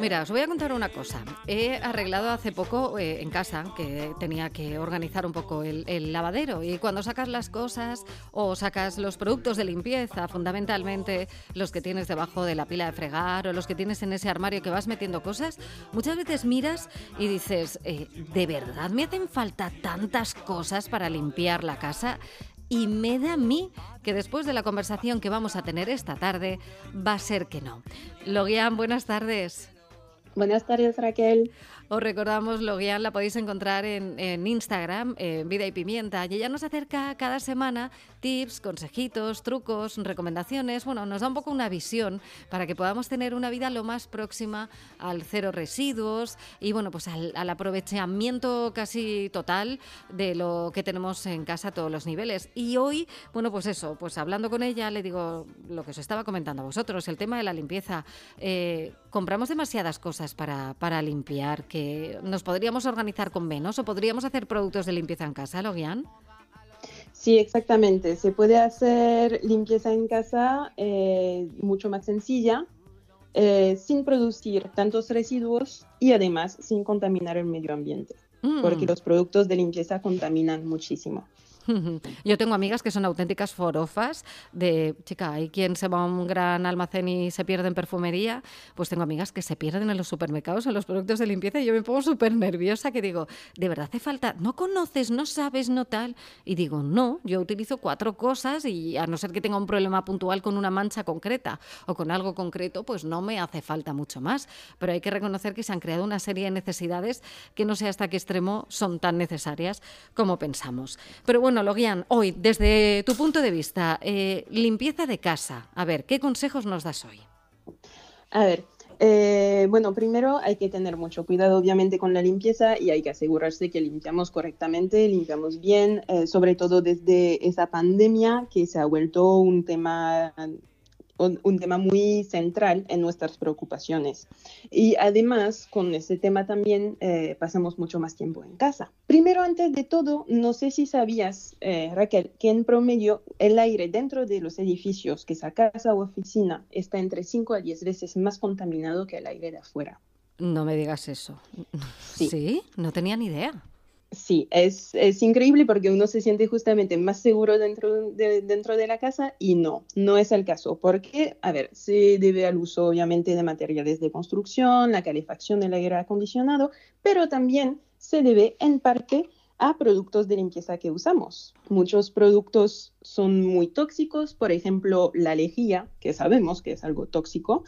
Mira, os voy a contar una cosa. He arreglado hace poco eh, en casa que tenía que organizar un poco el, lavadero y cuando sacas las cosas o sacas los productos de limpieza, fundamentalmente los que tienes debajo de la pila de fregar o los que tienes en ese armario que vas metiendo cosas, muchas veces miras y dices, eh, ¿de verdad me hacen falta tantas cosas para limpiar la casa? Y me da a mí que después de la conversación que vamos a tener esta tarde va a ser que no. Logian, buenas tardes. Buenas tardes, Raquel. Os recordamos, Logian la podéis encontrar en, Instagram, en Vida y Pimienta, y ella nos acerca cada semana tips, consejitos, trucos, recomendaciones. Bueno, nos da un poco una visión para que podamos tener una vida lo más próxima al cero residuos y bueno, pues al, al aprovechamiento casi total de lo que tenemos en casa a todos los niveles. Y hoy, bueno, pues eso, pues hablando con ella, le digo lo que os estaba comentando a vosotros, el tema de la limpieza. Eh, compramos demasiadas cosas para, para limpiar que nos podríamos organizar con menos o podríamos hacer productos de limpieza en casa, Logian. Sí, exactamente. Se puede hacer limpieza en casa eh, mucho más sencilla, eh, sin producir tantos residuos y además sin contaminar el medio ambiente, mm. porque los productos de limpieza contaminan muchísimo. Yo tengo amigas que son auténticas forofas de, chica, hay quien se va a un gran almacén y se pierde en perfumería, pues tengo amigas que se pierden en los supermercados, en los productos de limpieza y yo me pongo súper nerviosa que digo, ¿de verdad hace falta? ¿No conoces, no sabes, no tal? Y digo, no, yo utilizo cuatro cosas y a no ser que tenga un problema puntual con una mancha concreta o con algo concreto, pues no me hace falta mucho más. Pero hay que reconocer que se han creado una serie de necesidades que no sé hasta qué extremo son tan necesarias como pensamos. Pero bueno, bueno, Logian, hoy, desde tu punto de vista, eh, limpieza de casa. A ver, ¿qué consejos nos das hoy? A ver, eh, bueno, primero hay que tener mucho cuidado, obviamente, con la limpieza y hay que asegurarse que limpiamos correctamente, limpiamos bien, eh, sobre todo desde esa pandemia que se ha vuelto un tema un, tema muy central en nuestras preocupaciones. Y además, con ese tema también eh, pasamos mucho más tiempo en casa. Primero, antes de todo, no sé si sabías, eh, Raquel, que en promedio el aire dentro de los edificios, que es casa o oficina, está entre 5 a 10 veces más contaminado que el aire de afuera. No me digas eso. ¿Sí? No tenía ni idea. Sí, es, es, increíble porque uno se siente justamente más seguro dentro de, dentro de la casa y no, no es el caso. Porque, a ver, se debe al uso obviamente de materiales de construcción, la calefacción del aire acondicionado, pero también se debe en parte a productos de limpieza que usamos. Muchos productos son muy tóxicos, por ejemplo, la lejía, que sabemos que es algo tóxico,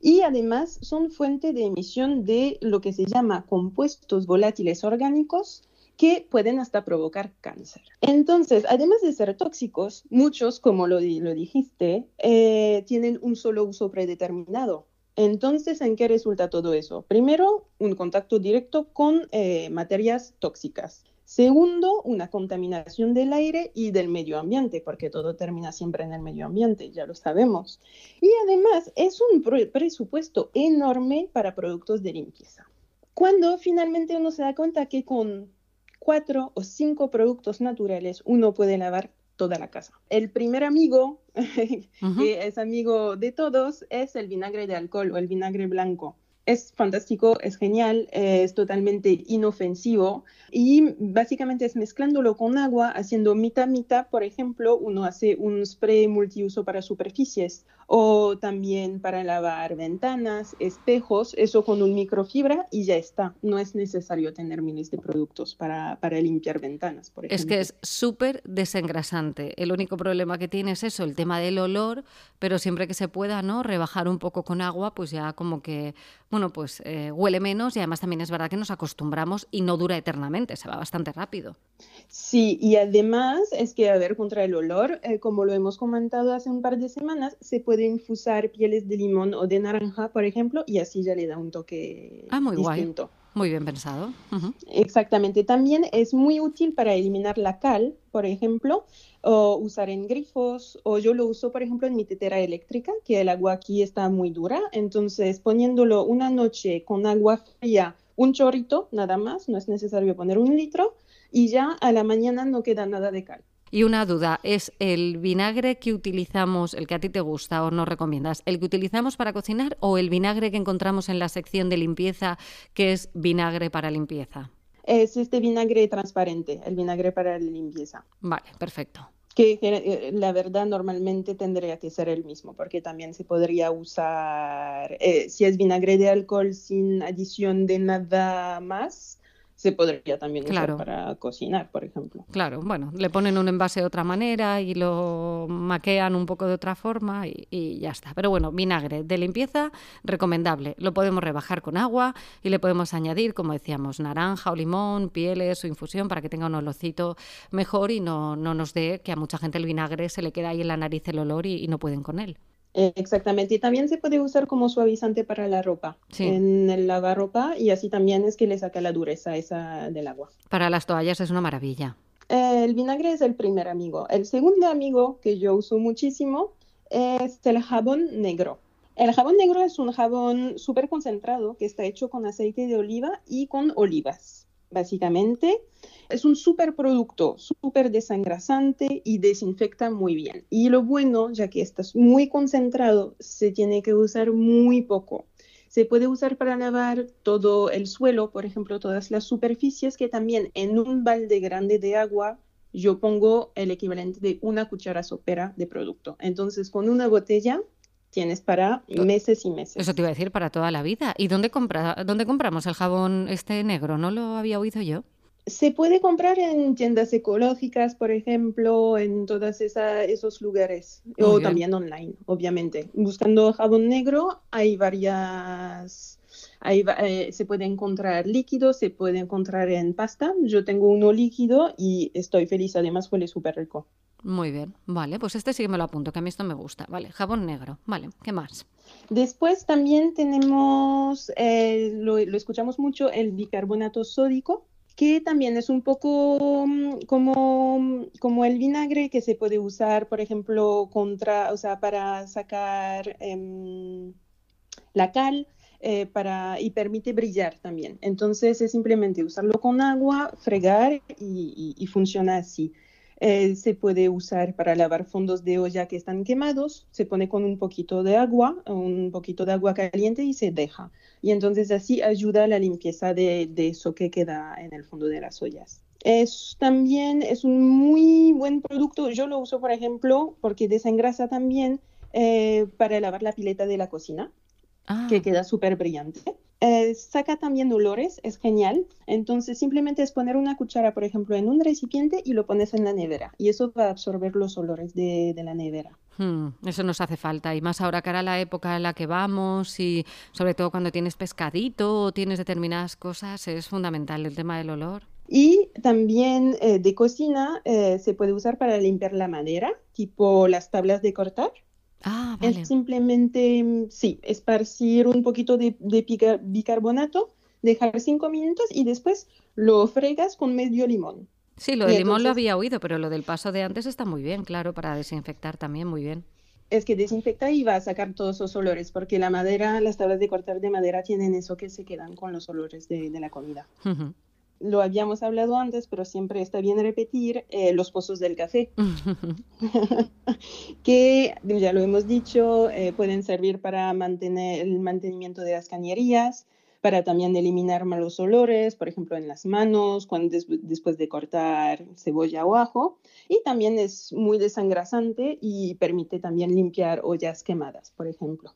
y además son fuente de emisión de lo que se llama compuestos volátiles orgánicos, que pueden hasta provocar cáncer. Entonces, además de ser tóxicos, muchos, como lo, lo dijiste, eh, tienen un solo uso predeterminado. Entonces, ¿en qué resulta todo eso? Primero, un contacto directo con eh, materias tóxicas. Segundo, una contaminación del aire y del medio ambiente, porque todo termina siempre en el medio ambiente, ya lo sabemos. Y además, es un presupuesto enorme para productos de limpieza. Cuando finalmente uno se da cuenta que con cuatro o cinco productos naturales uno puede lavar toda la casa. El primer amigo, que es amigo de todos, es el vinagre de alcohol o el vinagre blanco es fantástico, es genial, es totalmente inofensivo y básicamente es mezclándolo con agua, haciendo mitad mitad, por ejemplo, uno hace un spray multiuso para superficies o también para lavar ventanas, espejos, eso con un microfibra y ya está. No es necesario tener miles de productos para, para limpiar ventanas, por ejemplo. Es que es súper desengrasante. El único problema que tiene es eso, el tema del olor, pero siempre que se pueda, ¿no? Rebajar un poco con agua, pues ya como que bueno, pues eh, huele menos y además también es verdad que nos acostumbramos y no dura eternamente, se va bastante rápido. Sí, y además es que, a ver, contra el olor, eh, como lo hemos comentado hace un par de semanas, se puede infusar pieles de limón o de naranja, por ejemplo, y así ya le da un toque ah, muy distinto. Guay. Muy bien pensado. Exactamente. También es muy útil para eliminar la cal, por ejemplo, o usar en grifos, o yo lo uso, por ejemplo, en mi tetera eléctrica, que el agua aquí está muy dura. Entonces, poniéndolo una noche con agua fría, un chorrito nada más, no es necesario poner un litro, y ya a la mañana no queda nada de cal. Y una duda, ¿es el vinagre que utilizamos, el que a ti te gusta o nos recomiendas, el que utilizamos para cocinar o el vinagre que encontramos en la sección de limpieza, que es vinagre para limpieza? Es este vinagre transparente, el vinagre para la limpieza. Vale, perfecto que eh, la verdad normalmente tendría que ser el mismo, porque también se podría usar, eh, si es vinagre de alcohol sin adición de nada más, se podría también usar para cocinar, por ejemplo. Claro, bueno, le ponen un envase de otra manera y lo maquean un poco de otra forma y, ya está. Pero bueno, vinagre de limpieza recomendable. Lo podemos rebajar con agua y le podemos añadir, como decíamos, naranja o limón, pieles o infusión para que tenga un olorcito mejor y no, no nos dé que a mucha gente el vinagre se le queda ahí en la nariz el olor y no pueden con él. Exactamente, y también se puede usar como suavizante para la ropa, en el lavarropa, y así también es que le saca la dureza esa del agua. Para las toallas es una maravilla. el vinagre es el primer amigo. El segundo amigo que yo uso muchísimo es el jabón negro. El jabón negro es un jabón súper concentrado que está hecho con aceite de oliva y con olivas, básicamente. Es un súper producto, súper desengrasante y desinfecta muy bien. Y lo bueno, ya que estás muy concentrado, se tiene que usar muy poco. Se puede usar para lavar todo el suelo, por ejemplo, todas las superficies, que también en un balde grande de agua yo pongo el equivalente de una cuchara sopera de producto. Entonces, con una botella tienes para meses y meses. Eso te iba a decir para toda la vida. ¿Y dónde, compra, dónde compramos el jabón este negro? ¿No lo había oído yo? Se puede comprar en tiendas ecológicas, por ejemplo, en todos esos lugares, o también online, obviamente. Buscando jabón negro hay varias, eh, se puede encontrar líquido, se puede encontrar en pasta. Yo tengo uno líquido y estoy feliz, además huele súper rico. Muy bien, vale, pues este sí que me lo apunto, que a mí esto me gusta. Vale, jabón negro, vale, ¿qué más? Después también tenemos, eh, lo, lo escuchamos mucho, el bicarbonato sódico que también es un poco mm, como, como el vinagre que se puede usar, por ejemplo, contra, o sea, para sacar em, la cal. Eh, para, y permite brillar también. Entonces es simplemente usarlo con agua, fregar y funciona así. Eh, se puede usar para lavar fondos de olla que están quemados, se pone con un poquito de agua, un poquito de agua caliente y se deja. Y entonces así ayuda a la limpieza de, eso que queda en el fondo de las ollas. Es también es un muy buen producto. Yo lo uso, por ejemplo, porque desengrasa también eh, para lavar la pileta de la cocina, que ah. queda súper brillante. Eh, saca también olores, es genial. Entonces simplemente es poner una cuchara, por ejemplo, en un recipiente y lo pones en la nevera. Y eso va a absorber los olores de, la nevera. Hmm, eso nos hace falta. Y más ahora que era la época en la que vamos y sobre todo cuando tienes pescadito o tienes determinadas cosas, es fundamental el tema del olor. Y también eh, de cocina eh, se puede usar para limpiar la madera, tipo las tablas de cortar. Ah, es simplemente, mm, sí, esparcir un poquito de, bicarbonato, dejar cinco minutos y después lo fregas con medio limón. Sí, lo del limón lo había oído, pero lo del paso de antes está muy bien, claro, para desinfectar también, muy bien. Es que desinfecta y va a sacar todos esos olores, porque la madera, las tablas de cortar de madera tienen eso que se quedan con los olores de, la comida lo habíamos hablado antes, pero siempre está bien repetir, eh, los pozos del café, que ya lo hemos dicho, eh, pueden servir para mantener el mantenimiento de las cañerías, para también eliminar malos olores, por ejemplo, en las manos, cuando después de cortar cebolla o ajo, y también es muy desangrasante y permite también limpiar ollas quemadas, por ejemplo.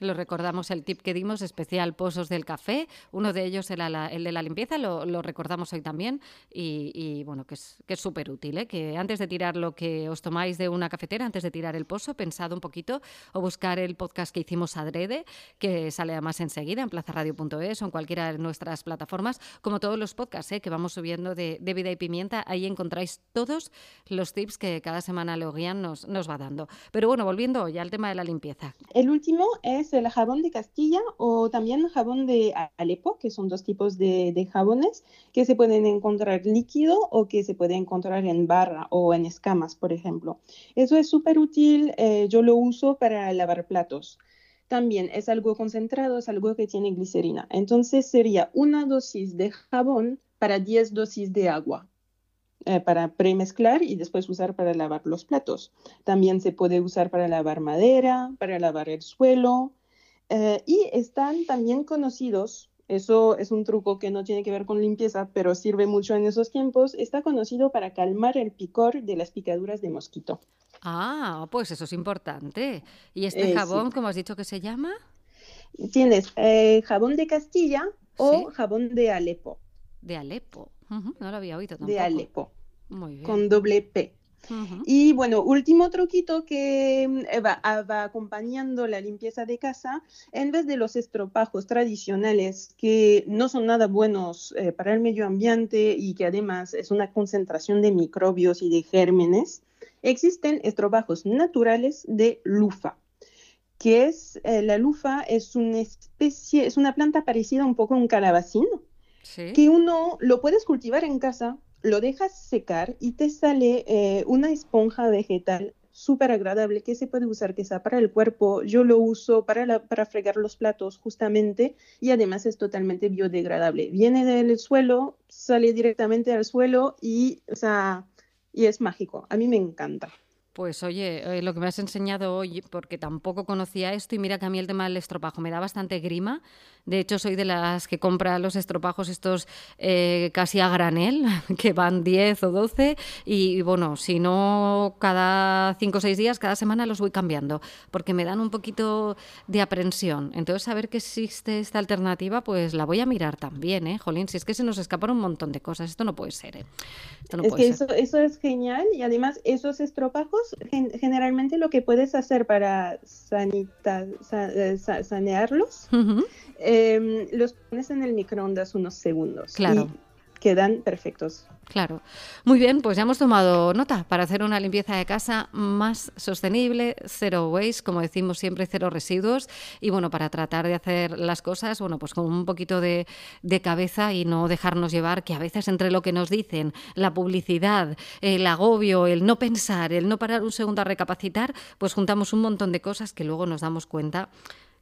Lo recordamos el tip que dimos, especial pozos del café. Uno de ellos era el de la limpieza, lo, recordamos hoy también. Y, bueno, que es súper útil, ¿eh? que antes de tirar lo que os tomáis de una cafetera, antes de tirar el pozo, pensad un poquito o buscar el podcast que hicimos adrede, que sale además enseguida en plazaradio.es o en cualquiera de nuestras plataformas, como todos los podcasts ¿eh? que vamos subiendo de, vida y pimienta. Ahí encontráis todos los tips que cada semana Leoguian nos, nos va dando. Pero bueno, volviendo ya al tema de la limpieza. El último es el jabón de Castilla o también jabón de Alepo, que son dos tipos de, jabones que se pueden encontrar líquido o que se puede encontrar en barra o en escamas, por ejemplo. Eso es súper útil, eh, yo lo uso para lavar platos. También es algo concentrado, es algo que tiene glicerina. Entonces sería una dosis de jabón para 10 dosis de agua. eh, para premezclar y después usar para lavar los platos. También se puede usar para lavar madera, para lavar el suelo. Eh, y están también conocidos, eso es un truco que no tiene que ver con limpieza, pero sirve mucho en esos tiempos, está conocido para calmar el picor de las picaduras de mosquito. Ah, pues eso es importante. ¿Y este jabón, cómo has dicho que se llama? Tienes jabón de Castilla o jabón de Alepo. De Alepo. No lo había oído tampoco. De Alepo. Muy bien. Con doble P. Y bueno, último truquito que eh, va, acompañando la limpieza de casa, en vez de los estropajos tradicionales que no son nada buenos eh, para el medio ambiente y que además es una concentración de microbios y de gérmenes, existen estropajos naturales de lufa que es eh, la lufa es una especie, es una planta parecida un poco a un calabacín, que uno lo puedes cultivar en casa, lo dejas secar y te sale eh, una esponja vegetal súper agradable que se puede usar sea para el cuerpo. Yo lo uso para, para fregar los platos justamente y además es totalmente biodegradable. Viene del suelo, sale directamente al suelo y, y es mágico. A mí me encanta. Pues oye, eh, lo que me has enseñado hoy, porque tampoco conocía esto, y mira que a mí el tema del estropajo me da bastante grima. De hecho, soy de las que compra los estropajos estos eh, casi a granel, que van 10 o 12, y, bueno, si no cada 5 o 6 días, cada semana los voy cambiando, porque me dan un poquito de aprensión. Entonces, saber que existe esta alternativa, pues la voy a mirar también, ¿eh? Jolín, si es que se nos escapan un montón de cosas, esto no puede ser, ¿eh? es que Eso, eso es genial, y además esos estropajos generalmente lo que puedes hacer para eh, sanearlos, em, los pones en el microondas unos segundos. Claro quedan perfectos. Claro. Muy bien, pues ya hemos tomado nota para hacer una limpieza de casa más sostenible, cero waste, como decimos siempre, cero residuos. Y bueno, para tratar de hacer las cosas, bueno, pues con un poquito de, cabeza y no dejarnos llevar, que a veces entre lo que nos dicen, la publicidad, el agobio, el no pensar, el no parar un segundo a recapacitar, pues juntamos un montón de cosas que luego nos damos cuenta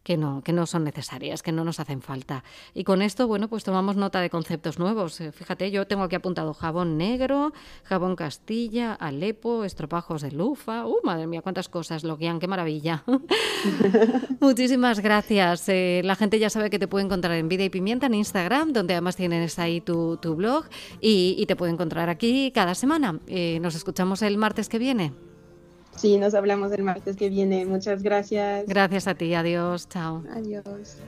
que no, que no son necesarias, que no nos hacen falta. Y con esto, bueno, pues tomamos nota de conceptos nuevos. Eh, fíjate, yo tengo aquí apuntado jabón negro, jabón Castilla, Alepo, estropajos de lufa. ¡Uh, madre mía, cuántas cosas, Logian, qué maravilla! Muchísimas gracias. Eh, la gente ya sabe que te puede encontrar en Vida y Pimienta en Instagram, donde además tienes ahí tu, tu blog, y, te puede encontrar aquí cada semana. Eh, nos escuchamos el martes que viene. Sí, nos hablamos el martes que viene. Muchas gracias. Gracias a ti. Adiós. Chao. Adiós.